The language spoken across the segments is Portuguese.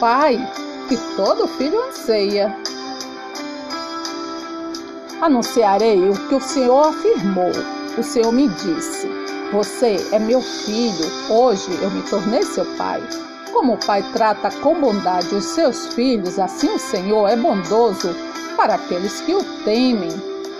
Pai que todo filho anseia. Anunciarei o que o Senhor afirmou. O Senhor me disse: Você é meu filho, hoje eu me tornei seu pai. Como o pai trata com bondade os seus filhos, assim o Senhor é bondoso para aqueles que o temem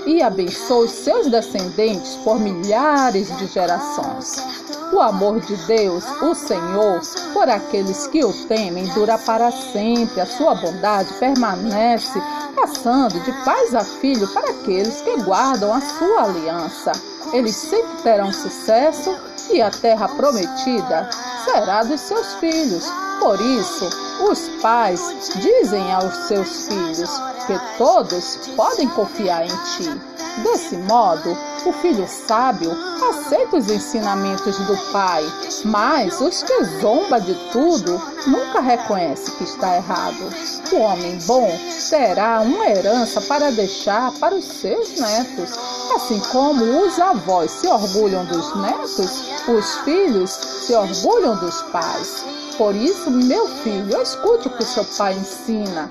e abençoa os seus descendentes por milhares de gerações. O amor de Deus, o Senhor, por aqueles que o temem, dura para sempre. A sua bondade permanece, passando de pais a filho para aqueles que guardam a sua aliança. Eles sempre terão sucesso e a terra prometida será dos seus filhos. Por isso, os pais dizem aos seus filhos que todos podem confiar em ti. Desse modo, o filho sábio aceita os ensinamentos do pai, mas os que zomba de tudo nunca reconhece que está errado. O homem bom terá uma herança para deixar para os seus netos. Assim como os avós se orgulham dos netos, os filhos se orgulham dos pais. Por isso, meu filho, escute o que seu pai ensina.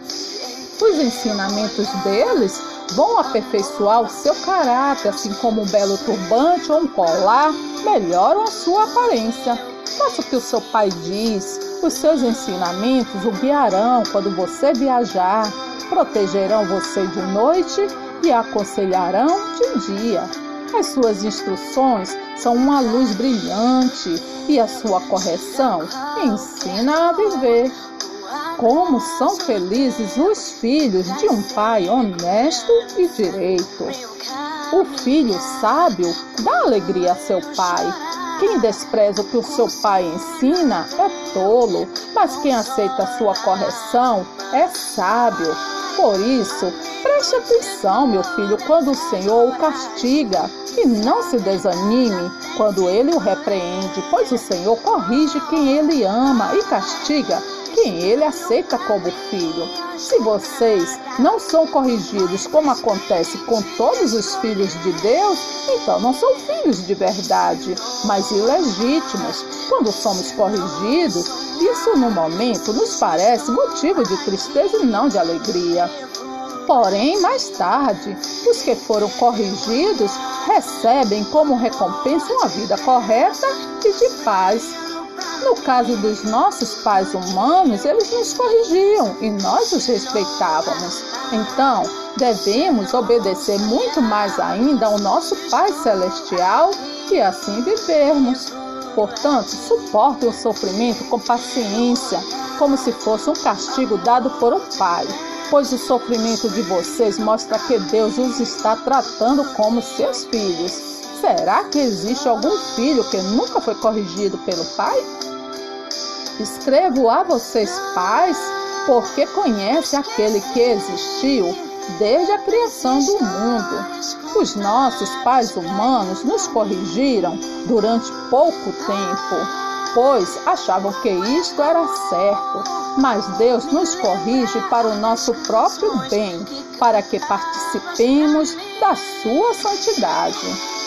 Os ensinamentos deles vão aperfeiçoar o seu caráter, assim como um belo turbante ou um colar melhoram a sua aparência. Faça o que o seu pai diz, os seus ensinamentos o guiarão quando você viajar, protegerão você de noite e aconselharão de dia. As suas instruções são uma luz brilhante e a sua correção ensina a viver. Como são felizes os filhos de um pai honesto e direito. O filho sábio dá alegria a seu pai. Quem despreza o que o seu pai ensina é tolo, mas quem aceita a sua correção é sábio. Por isso, preste atenção, meu filho, quando o Senhor o castiga, e não se desanime quando ele o repreende, pois o Senhor corrige quem ele ama e castiga quem ele aceita como filho. Se vocês não são corrigidos como acontece com todos os filhos de Deus, então não são filhos de verdade, mas ilegítimos. Quando somos corrigidos, isso no momento nos parece motivo de tristeza e não de alegria. Porém, mais tarde, os que foram corrigidos recebem como recompensa uma vida correta e de paz no caso dos nossos pais humanos, eles nos corrigiam e nós os respeitávamos. Então, devemos obedecer muito mais ainda ao nosso Pai Celestial e assim vivermos. Portanto, suportem o sofrimento com paciência, como se fosse um castigo dado por um pai, pois o sofrimento de vocês mostra que Deus os está tratando como seus filhos. Será que existe algum filho que nunca foi corrigido pelo pai? Escrevo a vocês, pais, porque conhece aquele que existiu desde a criação do mundo. Os nossos pais humanos nos corrigiram durante pouco tempo, pois achavam que isto era certo. Mas Deus nos corrige para o nosso próprio bem, para que participemos da sua santidade.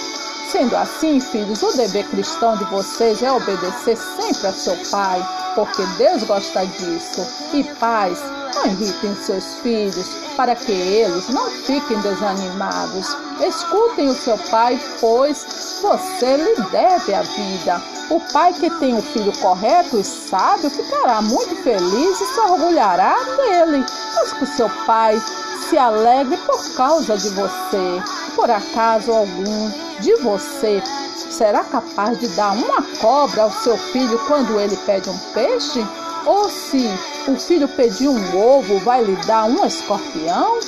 Sendo assim, filhos, o dever cristão de vocês é obedecer sempre a seu pai, porque Deus gosta disso. E pais, não irritem seus filhos, para que eles não fiquem desanimados. Escutem o seu pai, pois você lhe deve a vida. O pai que tem o filho correto e sábio ficará muito feliz e se orgulhará dele. Mas que o seu pai se alegre por causa de você. Por acaso algum de você será capaz de dar uma cobra ao seu filho quando ele pede um peixe? Ou se o filho pedir um ovo, vai lhe dar um escorpião?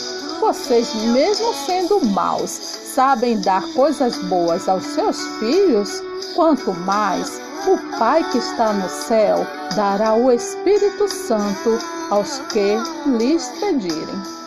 Vocês, mesmo sendo maus, sabem dar coisas boas aos seus filhos? Quanto mais o Pai que está no céu dará o Espírito Santo aos que lhes pedirem.